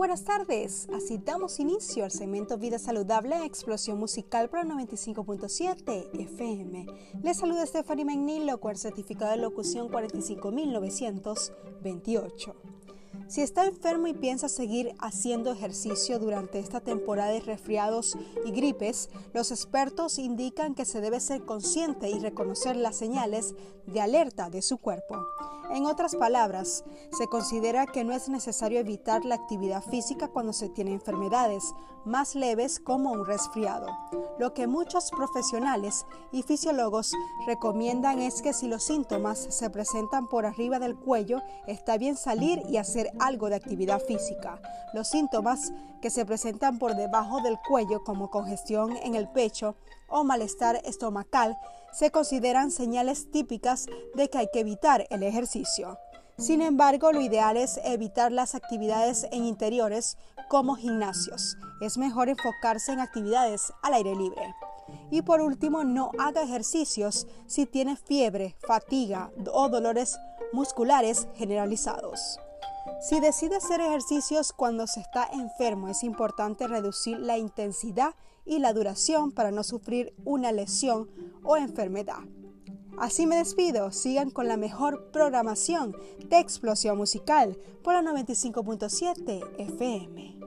buenas tardes. Así damos inicio al segmento Vida Saludable Explosión Musical para 95.7 FM. Les saluda Stephanie Magnilo con el certificado de locución 45928. Si está enfermo y piensa seguir haciendo ejercicio durante esta temporada de resfriados y gripes, los expertos indican que se debe ser consciente y reconocer las señales de alerta de su cuerpo. En otras palabras, se considera que no es necesario evitar la actividad física cuando se tiene enfermedades más leves como un resfriado. Lo que muchos profesionales y fisiólogos recomiendan es que si los síntomas se presentan por arriba del cuello, está bien salir y hacer algo de actividad física. Los síntomas que se presentan por debajo del cuello como congestión en el pecho o malestar estomacal se consideran señales típicas de que hay que evitar el ejercicio. Sin embargo, lo ideal es evitar las actividades en interiores como gimnasios. Es mejor enfocarse en actividades al aire libre. Y por último, no haga ejercicios si tiene fiebre, fatiga o dolores musculares generalizados. Si decide hacer ejercicios cuando se está enfermo, es importante reducir la intensidad y la duración para no sufrir una lesión o enfermedad. Así me despido, sigan con la mejor programación de explosión musical por la 95.7 FM.